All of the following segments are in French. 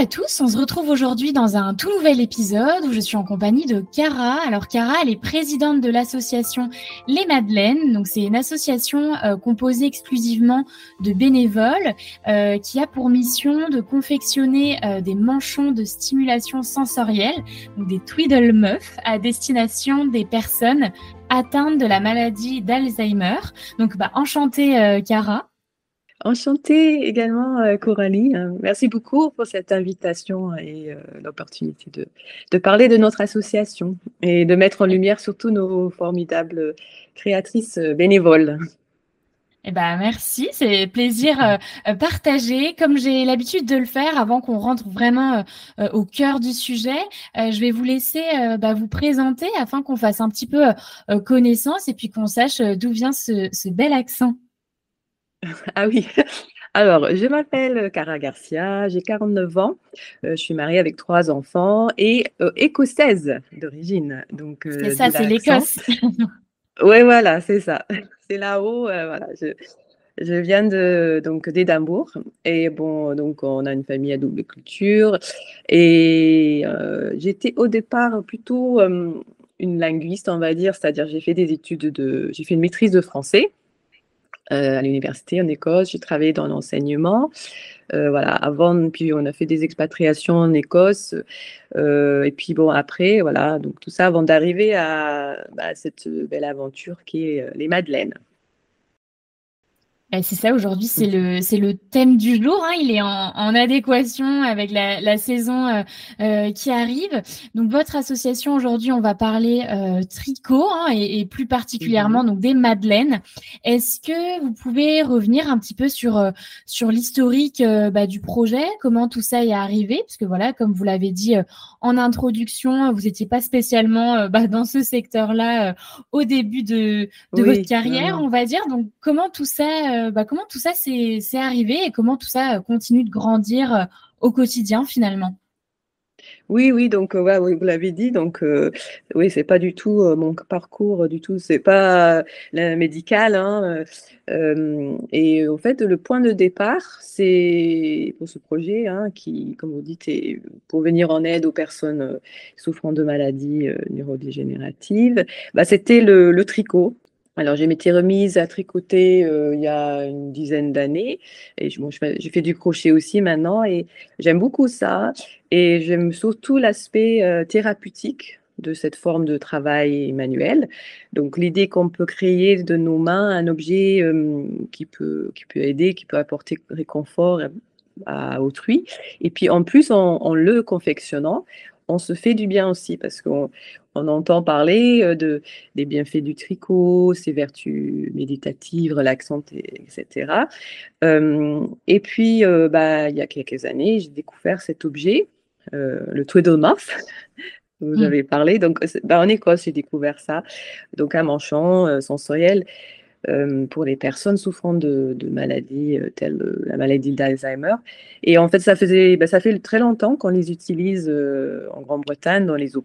à tous, on se retrouve aujourd'hui dans un tout nouvel épisode où je suis en compagnie de Cara. Alors Cara, elle est présidente de l'association Les Madeleines. Donc c'est une association euh, composée exclusivement de bénévoles euh, qui a pour mission de confectionner euh, des manchons de stimulation sensorielle, donc des Twiddle Muff à destination des personnes atteintes de la maladie d'Alzheimer. Donc bah enchantée Cara. Enchantée également, euh, Coralie. Hein. Merci beaucoup pour cette invitation et euh, l'opportunité de, de, parler de notre association et de mettre en lumière surtout nos formidables créatrices euh, bénévoles. Eh ben, merci, c'est plaisir partagé. Comme j'ai l'habitude de le faire avant qu'on rentre vraiment au cœur du sujet, je vais vous laisser bah, vous présenter afin qu'on fasse un petit peu connaissance et puis qu'on sache d'où vient ce, ce bel accent. Ah oui. Alors, je m'appelle Cara Garcia, j'ai 49 ans, euh, je suis mariée avec trois enfants et euh, écossaise d'origine. Donc, euh, c'est ça, c'est l'Écosse. oui, voilà, c'est ça. C'est là-haut. voilà, je, viens de donc d'Édimbourg et bon, donc on a une famille à double culture et j'étais au départ plutôt une linguiste, on va dire, c'est-à-dire j'ai fait des études de, j'ai fait une maîtrise de français. Euh, à l'université en Écosse. J'ai travaillé dans l'enseignement. Euh, voilà, avant, puis on a fait des expatriations en Écosse. Euh, et puis bon, après, voilà, donc tout ça avant d'arriver à, bah, cette belle aventure qui est les Madeleines. C'est ça, aujourd'hui, c'est le, c'est le thème du jour. Hein. Il est en, adéquation avec la, saison euh, euh, qui arrive. Donc, votre association, aujourd'hui, on va parler euh, tricot hein, et, plus particulièrement mhm. donc des madeleines. Est-ce que vous pouvez revenir un petit peu sur, sur l'historique bah, du projet, comment tout ça est arrivé? Parce que voilà, comme vous l'avez dit en introduction, vous n'étiez pas spécialement bah, dans ce secteur-là au début de, de votre carrière, on va dire. Donc, comment tout ça euh, bah, comment tout ça s'est arrivé et comment tout ça euh, continue de grandir euh, au quotidien finalement? Oui, oui, donc ouais, vous l'avez dit, donc oui, c'est pas du tout mon parcours du tout, c'est pas médical, hein, et en fait, le point de départ, c'est pour ce projet, hein, qui, comme vous dites, est pour venir en aide aux personnes souffrant de maladies neurodégénératives, bah, c'était le, tricot. Alors, j'ai m'étais remise à tricoter euh, il y a une dizaine d'années. Et je, j'ai fait du crochet aussi maintenant. Et j'aime beaucoup ça. Et j'aime surtout l'aspect euh, thérapeutique de cette forme de travail manuel. Donc, l'idée qu'on peut créer de nos mains un objet qui, peut, qui peut aider, qui peut apporter réconfort à autrui. Et puis, en plus, en le confectionnant, on se fait du bien aussi parce qu'on on entend parler euh, de, des bienfaits du tricot, ses vertus méditatives, relaxantes, etc. Euh, et puis, euh, bah, il y a quelques années, j'ai découvert cet objet, le Twiddle Muff. Vous mmh. avez parlé. Donc, bah, en Écosse, j'ai découvert ça. Donc, un manchon sensoriel euh, pour les personnes souffrant de, maladies euh, telles euh, la maladie d'Alzheimer. Et en fait, ça, faisait, bah, ça fait très longtemps qu'on les utilise en Grande-Bretagne dans les,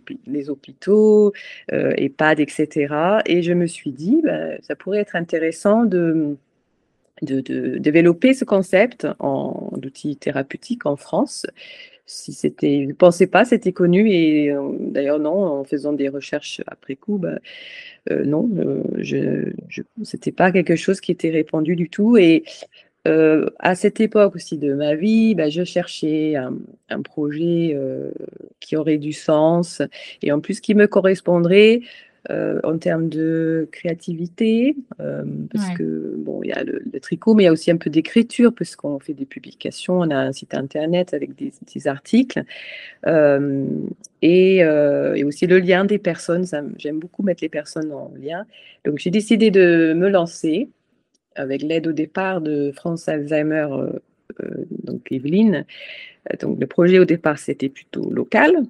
hôpitaux, EHPAD, etc. Et je me suis dit, bah, ça pourrait être intéressant de, de, développer ce concept en outil thérapeutique en France si c'était, ne pensais pas, c'était connu et d'ailleurs non, en faisant des recherches après coup, bah, euh, non, euh, je c'était pas quelque chose qui était répandu du tout. Et euh, à cette époque aussi de ma vie, bah, je cherchais un, projet qui aurait du sens et en plus qui me correspondrait en termes de créativité, parce que bon, il y a le, tricot, mais il y a aussi un peu d'écriture, puisqu'on fait des publications, on a un site internet avec des, articles, et, et, aussi le lien des personnes. J'aime beaucoup mettre les personnes en lien. Donc j'ai décidé de me lancer avec l'aide au départ de France Alzheimer, donc Evelyne. Donc le projet au départ c'était plutôt local.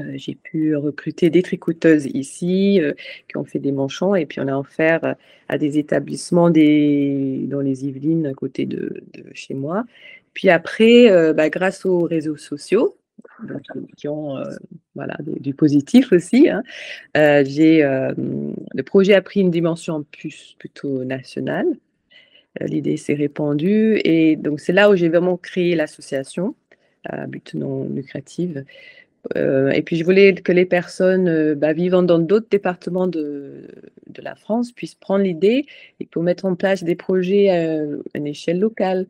Euh, j'ai pu recruter des tricoteuses ici euh, qui ont fait des manchons et puis on a offert à des établissements dans les Yvelines à côté de, chez moi. Puis après, euh, bah, grâce aux réseaux sociaux, qui ont voilà, du, positif aussi, hein, j'ai, le projet a pris une dimension plus plutôt nationale. L'idée s'est répandue et donc c'est là où j'ai vraiment créé l'association à but non lucratif euh, et puis, je voulais que les personnes euh, bah, vivant dans d'autres départements de, la France puissent prendre l'idée et pour mettre en place des projets euh, à une échelle locale.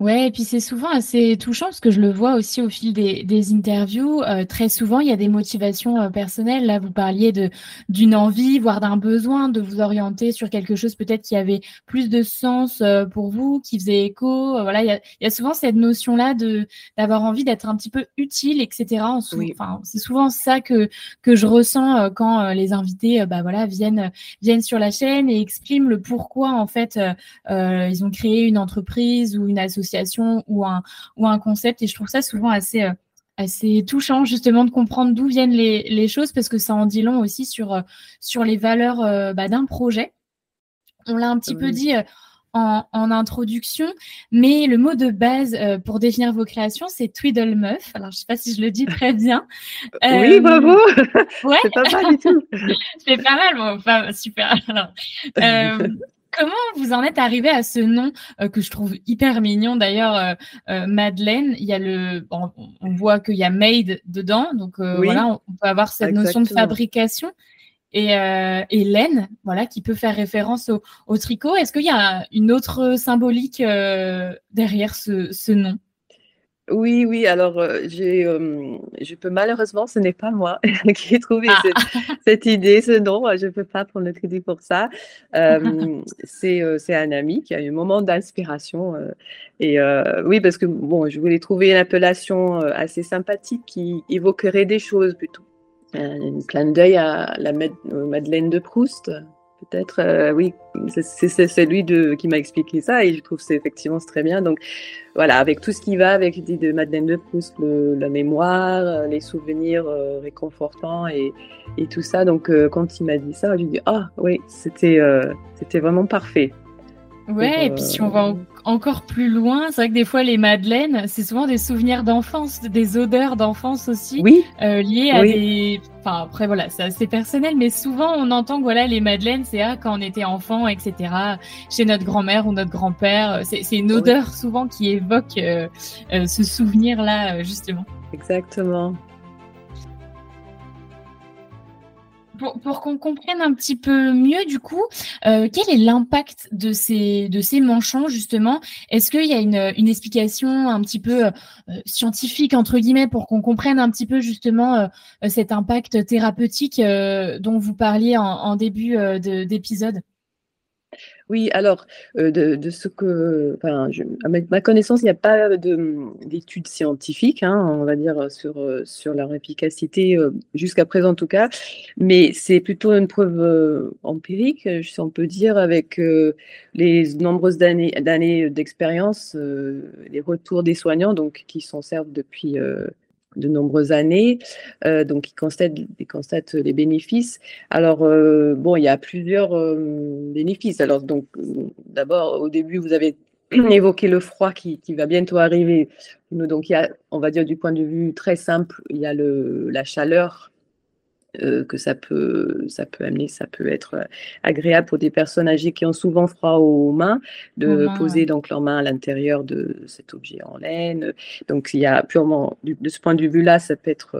Ouais, et puis c'est souvent assez touchant parce que je le vois aussi au fil des, des interviews. Euh, très souvent, il y a des motivations euh, personnelles. Là, vous parliez de d'une envie, voire d'un besoin de vous orienter sur quelque chose peut-être qui avait plus de sens euh, pour vous, qui faisait écho. voilà, il y a, il y a souvent cette notion-là de d'avoir envie d'être un petit peu utile, etc. Enfin, c'est souvent ça que que je ressens quand les invités, bah voilà, viennent viennent sur la chaîne et expriment le pourquoi en fait ils ont créé une entreprise ou une association ou un, ou un concept. Et je trouve ça souvent assez, euh, assez touchant justement de comprendre d'où viennent les, les, choses parce que ça en dit long aussi sur, euh, sur les valeurs euh, bah, d'un projet. On l'a un petit peu dit en, en, introduction, mais le mot de base pour définir vos créations, c'est Twiddle Meuf. Alors, je ne sais pas si je le dis très bien. oui, bravo. Ouais. c'est pas mal du tout. c'est pas mal, bon, enfin, super. Alors, Comment vous en êtes arrivé à ce nom euh, que je trouve hyper mignon d'ailleurs, euh, euh, Madeleine? Il y a le, on, voit qu'il y a made dedans, donc voilà, on, peut avoir cette notion de fabrication. Et, et, laine, voilà, qui peut faire référence au, au tricot. Est-ce qu'il y a une autre symbolique derrière ce, ce nom? Oui, oui, alors euh, j'ai, euh, je peux malheureusement, ce n'est pas moi qui ai trouvé ah. cette, idée, ce nom, je ne peux pas prendre le crédit pour ça. Euh, c'est, c'est un ami qui a eu un moment d'inspiration. et oui, parce que bon, je voulais trouver une appellation assez sympathique qui évoquerait des choses plutôt. Un clin d'œil à la Madeleine de Proust, peut-être. Euh, oui, c'est lui de, qui m'a expliqué ça et je trouve c'est effectivement très bien. Donc voilà, avec tout ce qui va avec l'idée de Madeleine de Proust, la mémoire, euh, les souvenirs euh, réconfortants et, et, tout ça. Donc quand il m'a dit ça, je lui ai dit ah oui, c'était c'était vraiment parfait. Ouais, et puis si on va encore plus loin, c'est vrai que des fois les madeleines, c'est souvent des souvenirs d'enfance, des odeurs d'enfance aussi, oui. euh, liées à des. Enfin après voilà, c'est assez personnel, mais souvent on entend que voilà les madeleines, c'est ah, quand on était enfant, etc. Chez notre grand-mère ou notre grand-père, c'est une odeur souvent qui évoque euh, euh, ce souvenir là justement. Exactement. Pour, qu'on comprenne un petit peu mieux, du coup, euh, quel est l'impact de ces, de ces manchons, justement? Est-ce qu'il y a une, une, explication un petit peu euh, scientifique, entre guillemets, pour qu'on comprenne un petit peu, justement, euh, cet impact thérapeutique dont vous parliez en, en début d'épisode? Oui, alors, euh, de, ce que, enfin, à ma connaissance, il n'y a pas d'études scientifiques, hein, on va dire, sur, euh, sur leur efficacité, euh, jusqu'à présent en tout cas, mais c'est plutôt une preuve empirique, si on peut dire, avec les nombreuses années d'expérience, les retours des soignants, donc qui s'en servent depuis de nombreuses années, euh, donc ils constatent, les bénéfices. Alors, euh, bon, il y a plusieurs euh, bénéfices. Alors, donc, d'abord, au début, vous avez évoqué le froid qui, va bientôt arriver. Donc, il y a, on va dire du point de vue très simple, il y a le, la chaleur euh, que ça peut, ça peut amener, ça peut être euh, agréable pour des personnes âgées qui ont souvent froid aux mains, de poser donc leurs mains à l'intérieur de cet objet en laine. Donc il y a purement, de ce point de vue-là, ça peut être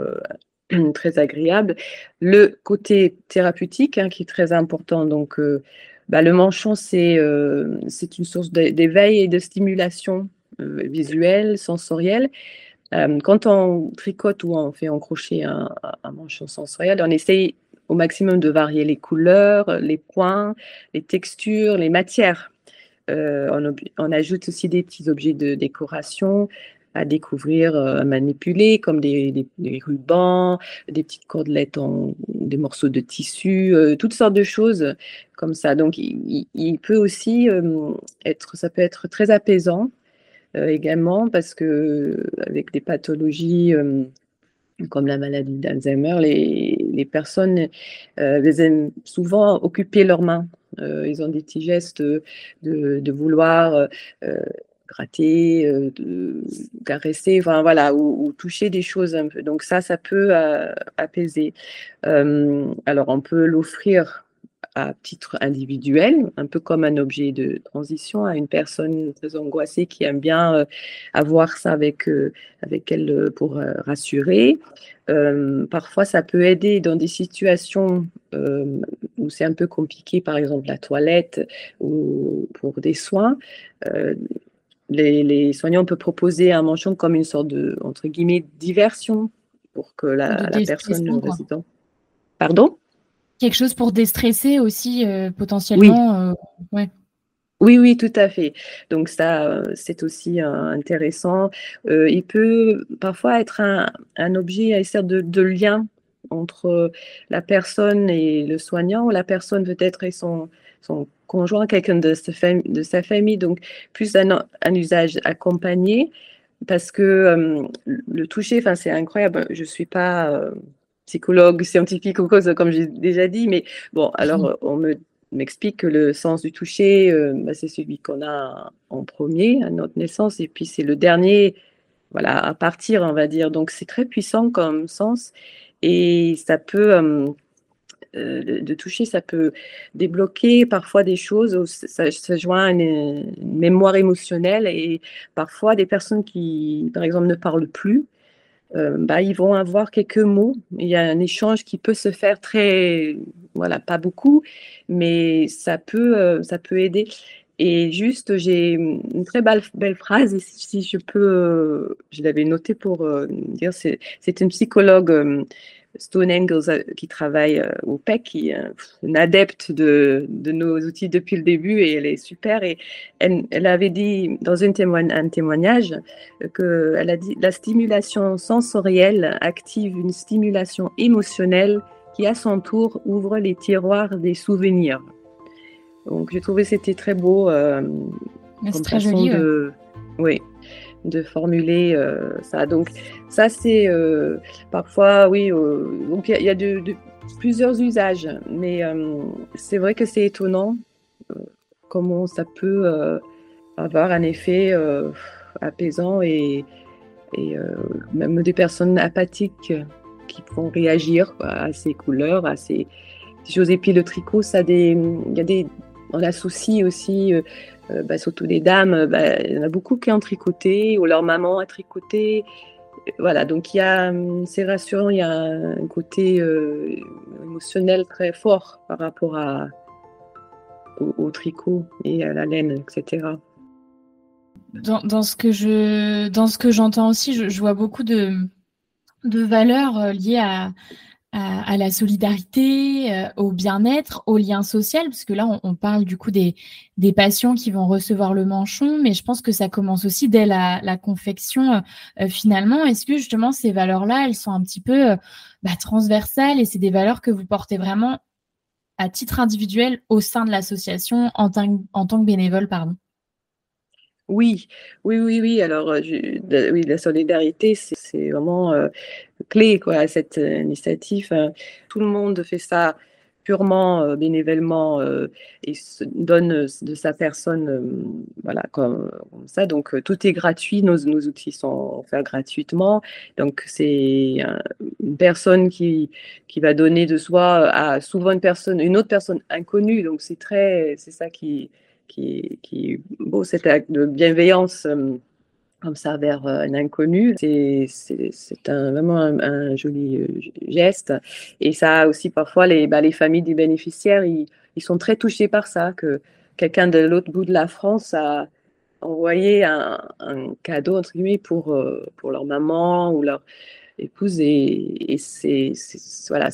euh, très agréable. Le côté thérapeutique hein, qui est très important, donc bah, le manchon, c'est c'est une source d'éveil et de stimulation visuelle, sensorielle. Euh, quand on tricote ou on fait encrocher un, un manchon sensoriel, on essaye au maximum de varier les couleurs, les points, les textures, les matières. On, on, ajoute aussi des petits objets de décoration à découvrir, à manipuler, comme des, rubans, des petites cordelettes, en, des morceaux de tissu, toutes sortes de choses comme ça. Donc, il, peut aussi être, ça peut être très apaisant également parce que avec des pathologies comme la maladie d'Alzheimer, les, personnes aiment souvent occuper leurs mains. ils ont des petits gestes de, vouloir gratter, de caresser, enfin voilà, ou, toucher des choses un peu. Donc ça, ça peut apaiser. alors on peut l'offrir à titre individuel, un peu comme un objet de transition à une personne très angoissée qui aime bien avoir ça avec, avec elle pour rassurer. parfois, ça peut aider dans des situations où c'est un peu compliqué, par exemple la toilette ou pour des soins les, soignants peuvent proposer un manchon comme une sorte de, entre guillemets, diversion pour que la, personne. Pardon? Quelque chose pour déstresser aussi, euh, potentiellement. Oui. Euh, oui, oui, tout à fait. Donc ça, euh, c'est aussi intéressant. il peut parfois être un, un objet à essayer de, de lien entre la personne et le soignant, ou la personne peut-être et son, son conjoint, quelqu'un de, de, sa famille, donc plus un, un usage accompagné, parce que euh, le toucher, c'est incroyable, je ne suis pas euh, psychologue, scientifique ou cause, comme j'ai déjà dit, mais bon, alors mmh. on me m'explique que le sens du toucher, euh, bah, c'est celui qu'on a en premier à notre naissance, et puis c'est le dernier, voilà, à partir, on va dire. Donc c'est très puissant comme sens, et ça peut euh, de toucher, ça peut débloquer parfois des choses, ça, ça joint à une, mémoire émotionnelle et parfois des personnes qui, par exemple, ne parlent plus, euh, bah, ils vont avoir quelques mots. Il y a un échange qui peut se faire très, voilà, pas beaucoup, mais ça peut, euh, ça peut aider. Et juste, j'ai une très belle, belle phrase, et si, je peux, je l'avais notée pour dire, c'est une psychologue Stone Engels euh, qui travaille euh, au PEC, qui est une adepte de, nos outils depuis le début et elle est super. Et elle, avait dit dans un témoignage qu'elle a dit la stimulation sensorielle active une stimulation émotionnelle qui à son tour ouvre les tiroirs des souvenirs. Donc j'ai trouvé c'était très beau. Euh, c'est très joli. De... Oui de formuler euh, ça. Donc ça c'est euh, parfois oui. Euh, donc il y, a, de, plusieurs usages, mais c'est vrai que c'est étonnant comment ça peut avoir un effet apaisant et, même des personnes apathiques qui vont réagir à ces couleurs, à ces, choses. Et puis le tricot, ça des, il y a des, on associe aussi euh, bah, surtout les dames, euh, bah, il y en a beaucoup qui ont tricoté ou leur maman a tricoté. Voilà, donc il y a, hum, c'est rassurant, il y a un côté euh, émotionnel très fort par rapport à, au, tricot et à la laine, etc. Dans, ce que je, dans ce que j'entends aussi, je, je, vois beaucoup de, de valeurs liées à, à, la solidarité, euh, au bien-être, au lien social, parce que là, on, parle du coup des, patients qui vont recevoir le manchon, mais je pense que ça commence aussi dès la, la confection euh, euh, finalement. Est-ce que justement ces valeurs-là, elles sont un petit peu bah, transversales et c'est des valeurs que vous portez vraiment à titre individuel au sein de l'association en, tant que bénévole, pardon? Oui, oui, oui, oui. Alors, oui, la solidarité, c'est vraiment clé quoi, à cette euh, initiative. Hein. Tout le monde fait ça purement euh, bénévolement euh, et se donne de sa personne voilà comme, ça donc tout est gratuit nos, nos outils sont offerts gratuitement donc c'est une personne qui qui va donner de soi à souvent une personne une autre personne inconnue donc c'est ça qui qui qui est beau cet acte de bienveillance comme ça vers euh, un inconnu. C'est vraiment un, joli euh, geste. Et ça aussi, parfois, les, bah, les familles des bénéficiaires, ils, ils, sont très touchés par ça, que quelqu'un de l'autre bout de la France a envoyé un, un, cadeau, entre guillemets, pour, euh, pour leur maman ou leur... épouse et, c'est voilà,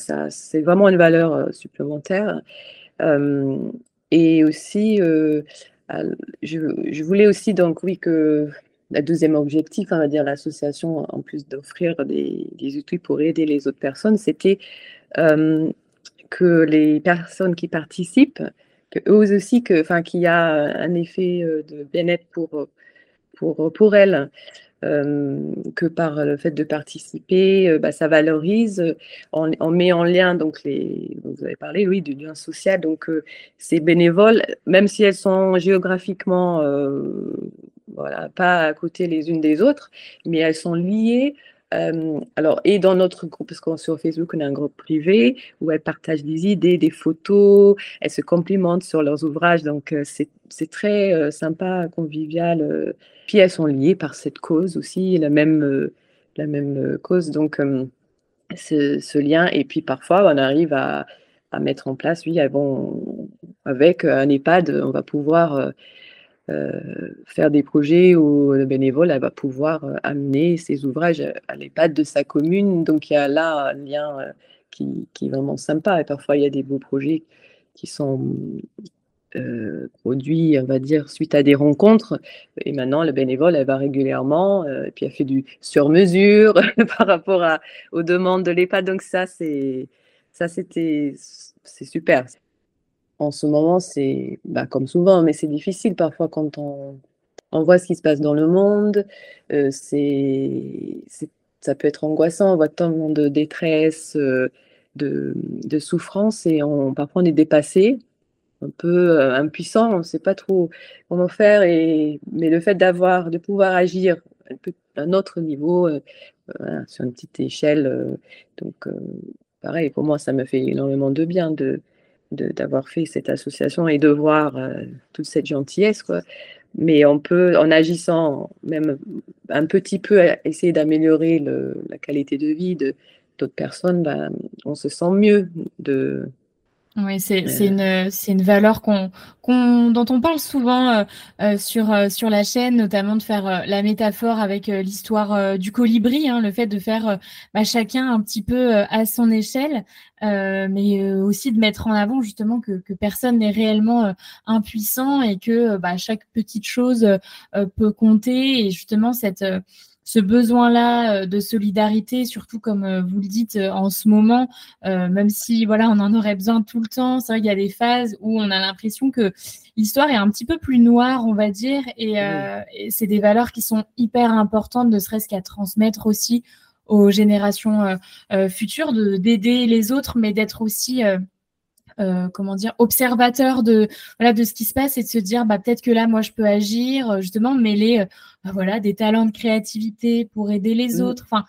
vraiment une valeur supplémentaire. et aussi, je, voulais aussi donc oui que la deuxième objectif, on va dire l'association, en plus d'offrir des, outils pour aider les autres personnes, c'était que les personnes qui participent, que eux aussi, qu'il y a un effet de bien-être pour, pour, pour elles. que par le fait de participer, bah, ça valorise, on, met en lien, donc les, vous avez parlé, oui, du lien social, donc ces bénévoles, même si elles sont géographiquement, voilà, pas à côté les unes des autres, mais elles sont liées euh, alors, et dans notre groupe, parce qu'on sur Facebook, on a un groupe privé où elles partagent des idées, des photos, elles se complimentent sur leurs ouvrages. Donc, euh, c'est très euh, sympa, convivial. Puis, elles sont liées par cette cause aussi, la même, la même cause. Donc, ce, lien. Et puis, parfois, on arrive à, à mettre en place, oui, avec un EHPAD, on va pouvoir euh, faire des projets où le bénévole va pouvoir euh, amener ses ouvrages à l'EHPAD de sa commune. Donc il y a là un lien euh, qui, est vraiment sympa. Et parfois il y a des beaux projets qui sont produits, on va dire, suite à des rencontres. Et maintenant, le bénévole, elle va régulièrement, et puis elle fait du sur-mesure par rapport aux demandes de l'EHPAD. Donc ça, c'est ça, c'était, c'est super en ce moment, c'est bah, comme souvent, mais c'est difficile parfois quand on, voit ce qui se passe dans le monde. Euh, c'est, ça peut être angoissant, on voit tellement de détresse, euh, de, souffrance, et parfois on est dépassé, un peu euh, impuissant, on ne sait pas trop comment faire. Et, mais le fait d'avoir, de pouvoir agir à un autre niveau, sur une petite échelle, donc pareil, pour moi, ça me fait énormément de bien d'avoir fait cette association et de voir euh, toute cette gentillesse. Quoi. Mais on peut, en agissant même un petit peu, essayer d'améliorer la qualité de vie de d'autres personnes, ben, on se sent mieux de, oui, c'est une, une valeur qu'on, qu'on, dont on parle souvent euh, euh, sur, euh, sur la chaîne, notamment de faire la métaphore avec l'histoire du colibri, hein, le fait de faire bah, chacun un petit peu à son échelle, mais aussi de mettre en avant justement que, que personne n'est réellement impuissant et que bah, chaque petite chose peut compter. Et justement cette ce besoin-là euh, de solidarité, surtout comme euh, vous le dites euh, en ce moment, même si voilà, on en aurait besoin tout le temps. C'est vrai qu'il y a des phases où on a l'impression que l'histoire est un petit peu plus noire, on va dire, et, c'est des valeurs qui sont hyper importantes, ne serait-ce qu'à transmettre aussi aux générations futures, de d'aider les autres, mais d'être aussi euh, comment dire observateur de voilà de ce qui se passe et de se dire bah peut-être que là moi je peux agir euh, justement mêler euh, bah, voilà des talents de créativité pour aider les mmh. autres enfin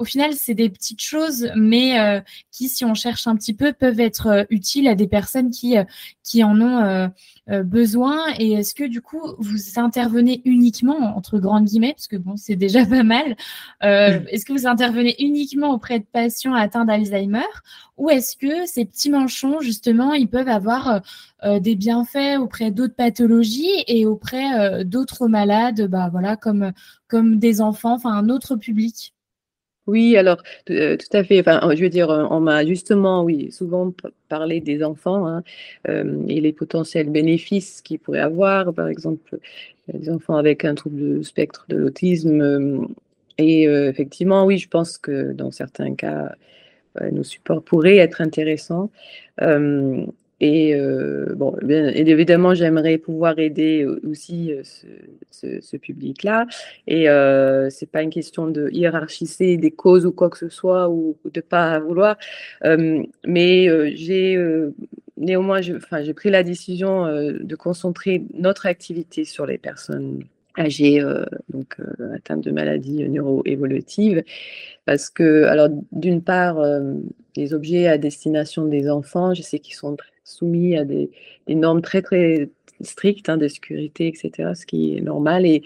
au final, c'est des petites choses, mais euh, qui, si on cherche un petit peu, peuvent être euh, utiles à des personnes qui, euh, qui en ont besoin. Et est-ce que du coup, vous intervenez uniquement, entre grandes guillemets, parce que bon, c'est déjà pas mal, est-ce que vous intervenez uniquement auprès de patients atteints d'Alzheimer? Ou est-ce que ces petits manchons, justement, ils peuvent avoir des bienfaits auprès d'autres pathologies et auprès d'autres malades, bah, voilà, comme, comme des enfants, enfin un autre public? Oui, alors euh, tout à fait. Enfin, je veux dire, on m'a justement, oui, souvent parlé des enfants hein, euh, et les potentiels bénéfices qu'ils pourraient avoir. Par exemple, des enfants avec un trouble de spectre de l'autisme. Euh, et effectivement, oui, je pense que dans certains cas, nos supports pourraient être intéressants. Et euh, bon, bien évidemment, j'aimerais pouvoir aider aussi euh, ce, ce, public-là. Et euh, c'est pas une question de hiérarchiser des causes ou quoi que ce soit ou, de pas vouloir. Euh, mais euh, j'ai néanmoins, j'ai pris la décision de concentrer notre activité sur les personnes âgées, donc atteintes de maladies neuroévolutives, parce que, alors, d'une part, les objets à destination des enfants, je sais qu'ils sont soumis à des, normes très très strictes hein, de sécurité, etc., ce qui est normal. Et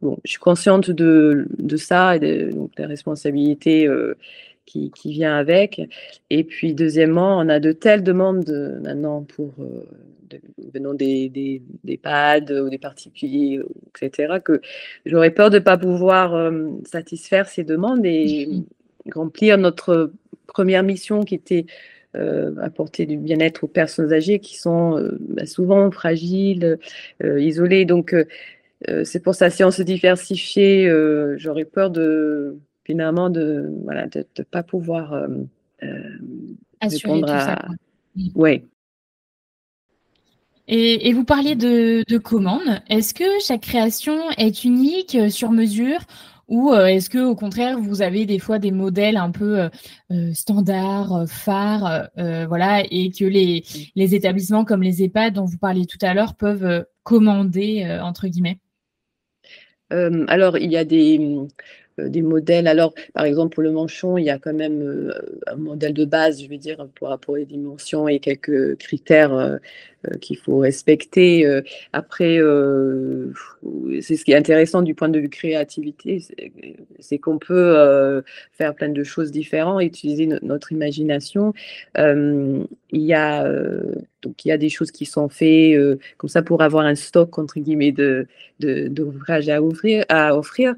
bon, je suis consciente de, de ça et de, donc, des responsabilités euh, qui, qui vient avec. Et puis, deuxièmement, on a de telles demandes maintenant pour euh, venant des, des, des, pads ou des particuliers, etc., que j'aurais peur de ne pas pouvoir euh, satisfaire ces demandes. Et remplir notre première mission qui était apporter du bien-être aux personnes âgées qui sont bah, souvent fragiles, isolées. Donc, c'est pour ça, si on se diversifiait, j'aurais peur de finalement de voilà de ne pas pouvoir assurer tout ça. Oui. Et, vous parliez de, de commandes. Est-ce que chaque création est unique, sur mesure, ou euh, est-ce que au contraire vous avez des fois des modèles un peu euh, euh, standards, phares, voilà, et que les, les établissements comme les EHPAD dont vous parliez tout à l'heure peuvent commander entre guillemets? Alors il y a des des modèles. Alors, par exemple, pour le manchon, il y a quand même un modèle de base, je veux dire, pour rapport les dimensions et quelques critères euh, qu'il faut respecter. Euh, après, euh, c'est ce qui est intéressant du point de vue créativité, c'est qu'on peut faire plein de choses différentes, utiliser notre imagination. il y a donc il y a des choses qui sont faites comme ça pour avoir un stock entre guillemets de d'ouvrages à à offrir.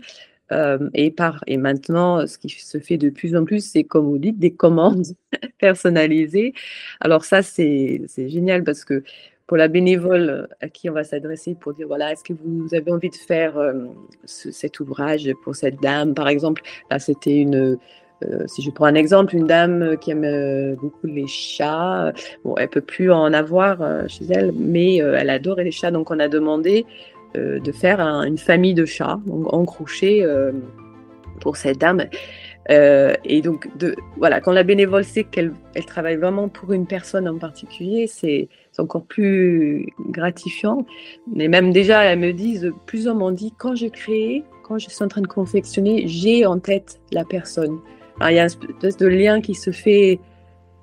Et, par, et maintenant, ce qui se fait de plus en plus, c'est comme vous dites, des commandes personnalisées. Alors ça, c'est génial parce que pour la bénévole à qui on va s'adresser pour dire, voilà, est-ce que vous avez envie de faire cet ouvrage pour cette dame, par exemple Là, c'était une... si je prends un exemple, une dame qui aime beaucoup les chats, bon, elle peut plus en avoir chez elle, mais elle adore les chats, donc on a demandé euh, de faire une famille de chats en crochet euh, pour cette dame. Euh, et donc, de, voilà, quand la bénévole sait qu'elle elle travaille vraiment pour une personne en particulier, c'est encore plus gratifiant. Mais même déjà, elles me disent, plusieurs m'ont dit, quand je crée, quand je suis en train de confectionner, j'ai en tête la personne. il y a une espèce de lien qui se fait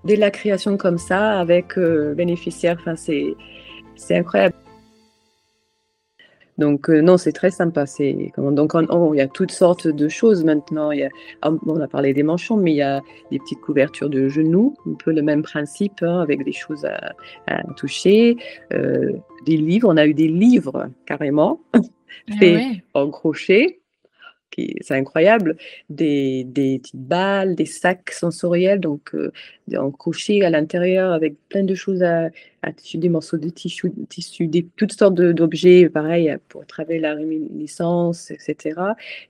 dès la création comme ça avec le bénéficiaire. Enfin, c'est incroyable. Donc euh, non, c'est très sympa. C'est donc il y a toutes sortes de choses maintenant. Il y a, ah, on a parlé des manchons, mais il y a des petites couvertures de genoux, un peu le même principe, hein, avec des choses à, toucher. Euh, des livres, on a eu des livres carrément ah faits en crochet c'est incroyable, des, petites balles, des sacs sensoriels, donc euh, en crochet à l'intérieur avec plein de choses à, à tissu, des morceaux de tissu, des, toutes sortes d'objets, pareil, pour travailler la réminiscence, etc.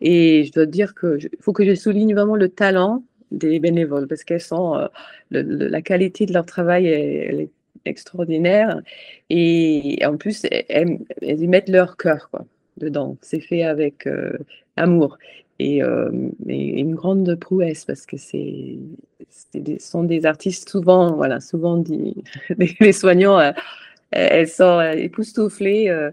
Et je dois dire que faut que je souligne vraiment le talent des bénévoles parce qu'elles sont, euh, la qualité de leur travail, est extraordinaire et en plus elles, y mettent leur cœur quoi dedans. C'est fait avec euh, amour et, euh, une grande prouesse parce que c'est sont des artistes souvent, voilà, souvent dit, les, soignants, euh, elles sont époustouflées.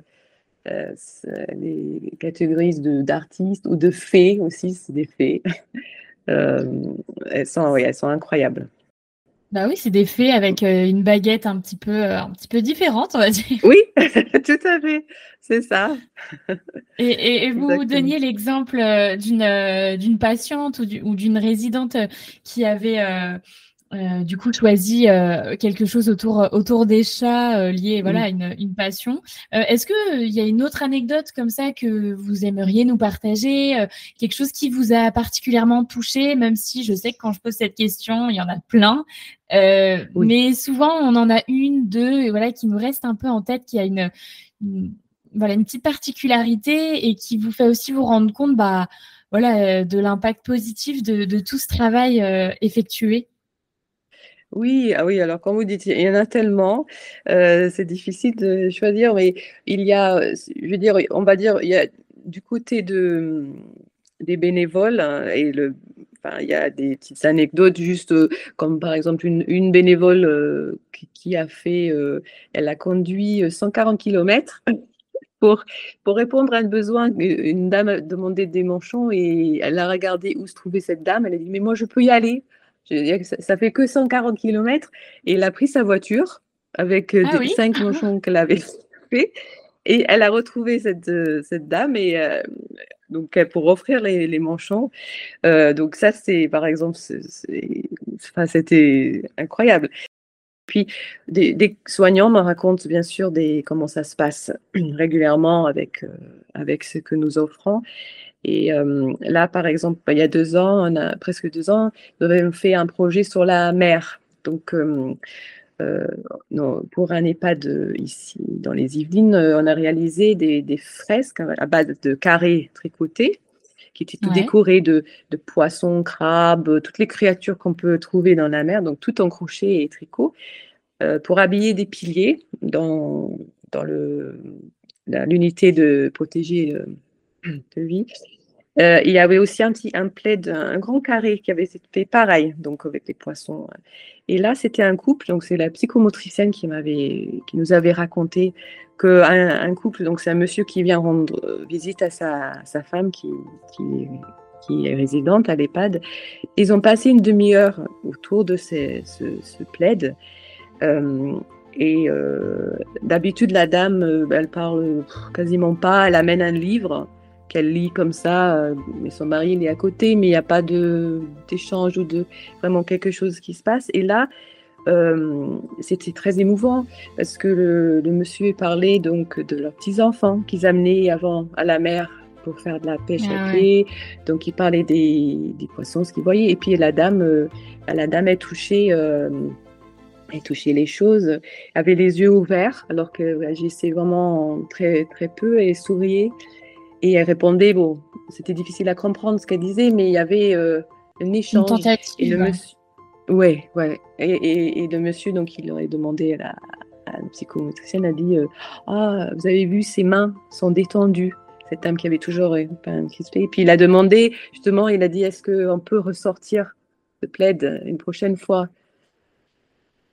les catégories d'artistes ou de fées aussi, c'est des fées. elles, sont, oui, elles sont incroyables. Bah oui, c'est des fées avec une baguette un petit peu, un petit peu différente, on va dire. Oui, tout à fait, c'est ça. Et, vous donniez l'exemple d'une d'une patiente ou d'une résidente qui avait euh, du coup choisi euh, quelque chose autour autour des chats euh, lié voilà une, une passion. Est-ce que il y a une autre anecdote comme ça que vous aimeriez nous partager, quelque chose qui vous a particulièrement touché, même si je sais que quand je pose cette question, il y en a plein, mais souvent on en a une, deux, et voilà qui nous reste un peu en tête, qui a une, voilà une petite particularité et qui vous fait aussi vous rendre compte bah voilà de l'impact positif de, de, tout ce travail effectué. Oui, ah oui, alors quand vous dites, il y en a tellement, euh, c'est difficile de choisir, mais il y a, je veux dire, on va dire, il y a du côté de, des bénévoles, hein, et le, enfin, il y a des petites anecdotes, juste euh, comme par exemple une, bénévole euh, qui, a fait, elle a conduit 140 km pour, pour répondre à un besoin. Une dame a demandé des manchons et elle a regardé où se trouvait cette dame. Elle a dit, mais moi, je peux y aller. Je ça, fait que 140 km et elle a pris sa voiture avec euh, ah des, cinq manchons qu'elle avait fait et elle a retrouvé cette, euh, cette dame et euh, donc pour offrir les, les manchons. donc ça c'est par exemple, c'était incroyable. Puis des, soignants me racontent bien sûr des, comment ça se passe régulièrement avec, avec ce que nous offrons. Et là, par exemple, il y a deux ans, on a presque deux ans, nous avons fait un projet sur la mer. Donc, euh, pour un EHPAD ici dans les Yvelines, on a réalisé des, fresques à base de carrés tricotés qui étaient tout décorés de, poissons, crabes, toutes les créatures qu'on peut trouver dans la mer, donc tout en crochet et tricot, euh, pour habiller des piliers dans, dans l'unité de protéger euh, il y avait aussi un petit un plaid, un grand carré qui avait été fait pareil, donc avec les poissons. Et là, c'était un couple, donc c'est la psychomotricienne qui m'avait, qui nous avait raconté qu'un un couple, donc c'est un monsieur qui vient rendre euh, visite à sa, sa femme qui, qui, est résidente à l'EHPAD. Ils ont passé une demi-heure autour de ce, ce, plaid. Euh, et euh, d'habitude, la dame, elle parle quasiment pas, elle amène un livre qu'elle lit comme ça, euh, mais son mari il est à côté, mais il n'y a pas de d'échange ou de vraiment quelque chose qui se passe. Et là, euh, c'était très émouvant parce que le, monsieur parlait donc de leurs petits enfants qu'ils amenaient avant à la mer pour faire de la pêche à ah pied. Donc il parlait des, des poissons, ce qu'ils voyaient. Et puis la dame, euh, la dame est touchée. elle touchait les choses, avait les yeux ouverts alors qu'elle agissait vraiment très très peu et souriait. Et elle répondait, bon, c'était difficile à comprendre ce qu'elle disait, mais il y avait euh, un échange. Une tentative. Et le monsieur, ouais, ouais. Et, et, le monsieur, donc, il aurait demandé à la, à la psychomotricienne, a dit, euh, ah, vous avez vu, ses mains sont détendues. Cette dame qui avait toujours un crispé. Et puis il a demandé, justement, il a dit, est-ce qu'on peut ressortir ce plaid une prochaine fois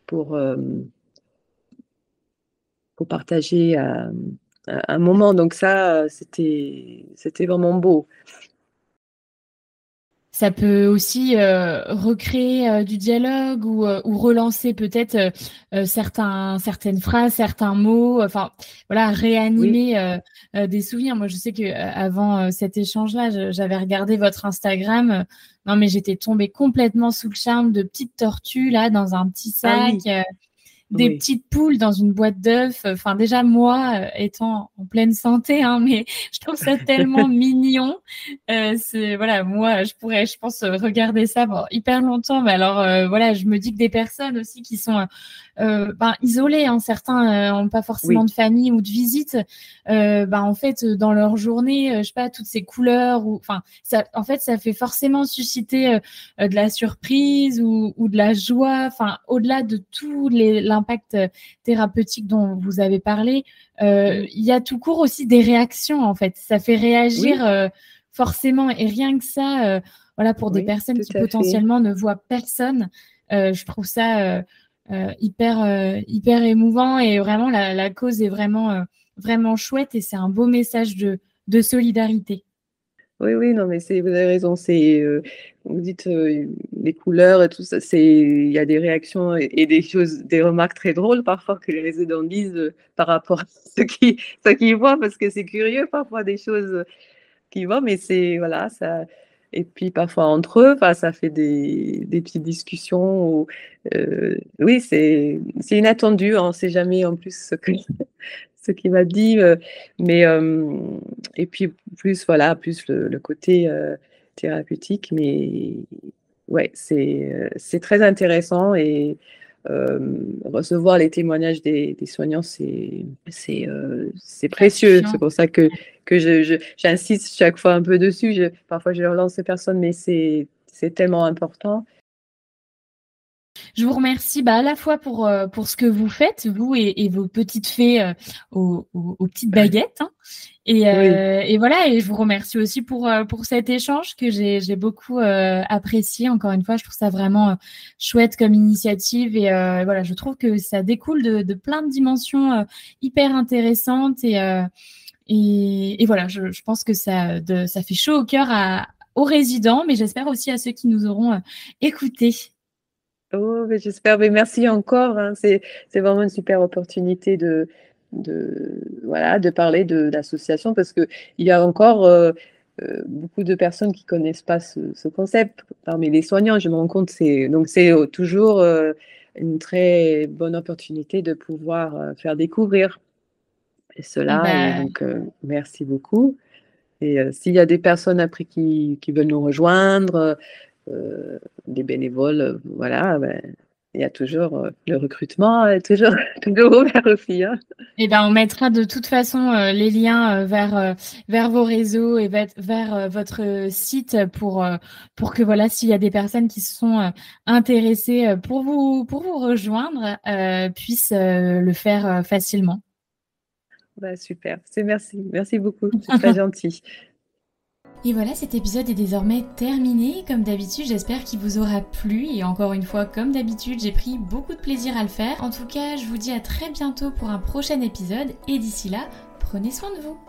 pour, euh, pour partager un moment. Donc ça, c'était, c'était vraiment beau. Ça peut aussi euh, recréer euh, du dialogue ou, euh, ou relancer peut-être certains, certaines phrases, certains mots. Enfin, voilà, réanimer des souvenirs. Moi, je sais que avant cet échange-là, j'avais regardé votre Instagram. non, mais j'étais tombée complètement sous le charme de petites tortues là dans un petit ah sac des petites poules dans une boîte d'œufs. Enfin, déjà, moi, euh, étant en pleine santé, hein, mais je trouve ça tellement mignon. Euh, c'est voilà, moi, je pourrais, je pense, regarder ça bon, hyper longtemps. Mais alors, euh, voilà, je me dis que des personnes aussi qui sont euh, ben, isolés. Hein. Certains n'ont pas forcément de famille ou de visite. ben, en fait, dans leur journée, je sais pas, toutes ces couleurs, ou enfin, ça, en fait, ça fait forcément susciter de la surprise ou, ou de la joie. Enfin, au-delà de tout l'impact thérapeutique dont vous avez parlé, il y a tout court aussi des réactions. En fait, ça fait réagir forcément, et rien que ça. voilà, pour des personnes qui potentiellement ne voient personne, je trouve ça euh, hyper euh, hyper émouvant et vraiment la, la cause est vraiment euh, vraiment chouette et c'est un beau message de, de solidarité. Oui, oui, non, mais c'est, vous avez raison. C'est, vous dites les couleurs et tout ça. C'est, il y a des réactions et, des choses, des remarques très drôles parfois que les résidents disent par rapport à ce qu'ils, voient, parce que c'est curieux parfois des choses qu'ils voient, mais c'est voilà, ça, et puis parfois entre eux, ça fait des, petites discussions. euh, oui, c'est inattendu. On ne sait jamais en plus ce que ce qu'il m'a dit. Euh, mais euh, et puis plus voilà, plus le, côté euh, thérapeutique. Mais ouais, c'est c'est très intéressant et recevoir les témoignages des, des soignants, c'est c'est précieux. C'est pour ça que que j'insiste chaque fois un peu dessus. Je, parfois, je relance ces personnes, mais c'est tellement important. Je vous remercie bah, à la fois pour, euh, pour ce que vous faites, vous et, vos petites fées euh, aux, petites baguettes. Hein. Et, euh, et, voilà, et je vous remercie aussi pour, pour cet échange que j'ai beaucoup apprécié. Encore une fois, je trouve ça vraiment chouette comme initiative. Et voilà, je trouve que ça découle de, de plein de dimensions hyper intéressantes. Et, et, voilà, je, pense que ça, ça fait chaud au cœur aux résidents, mais j'espère aussi à ceux qui nous auront euh, écoutés. Oh, j'espère. Mais merci encore. Hein. C'est vraiment une super opportunité de, de, voilà, de parler d'association parce qu'il y a encore euh, euh, beaucoup de personnes qui connaissent pas ce, concept. Parmi les soignants, je me rends compte, c'est donc c'est toujours une très bonne opportunité de pouvoir faire découvrir cela. Ben donc, merci beaucoup. Et s'il y a des personnes après qui, qui veulent nous rejoindre, des bénévoles, voilà, ben, il y a toujours euh, le recrutement toujours, toujours ouvert aussi. Hein. Et eh ben, on mettra de toute façon euh, les liens euh, vers vers vos réseaux et vers, votre site pour pour que voilà s'il y a des personnes qui se sont intéressées pour vous pour vous rejoindre puissent le faire facilement. Bah, super, c'est merci, merci beaucoup, c'est très gentil. Et voilà, cet épisode est désormais terminé. Comme d'habitude, j'espère qu'il vous aura plu. Et encore une fois, comme d'habitude, j'ai pris beaucoup de plaisir à le faire. En tout cas, je vous dis à très bientôt pour un prochain épisode. Et d'ici là, prenez soin de vous.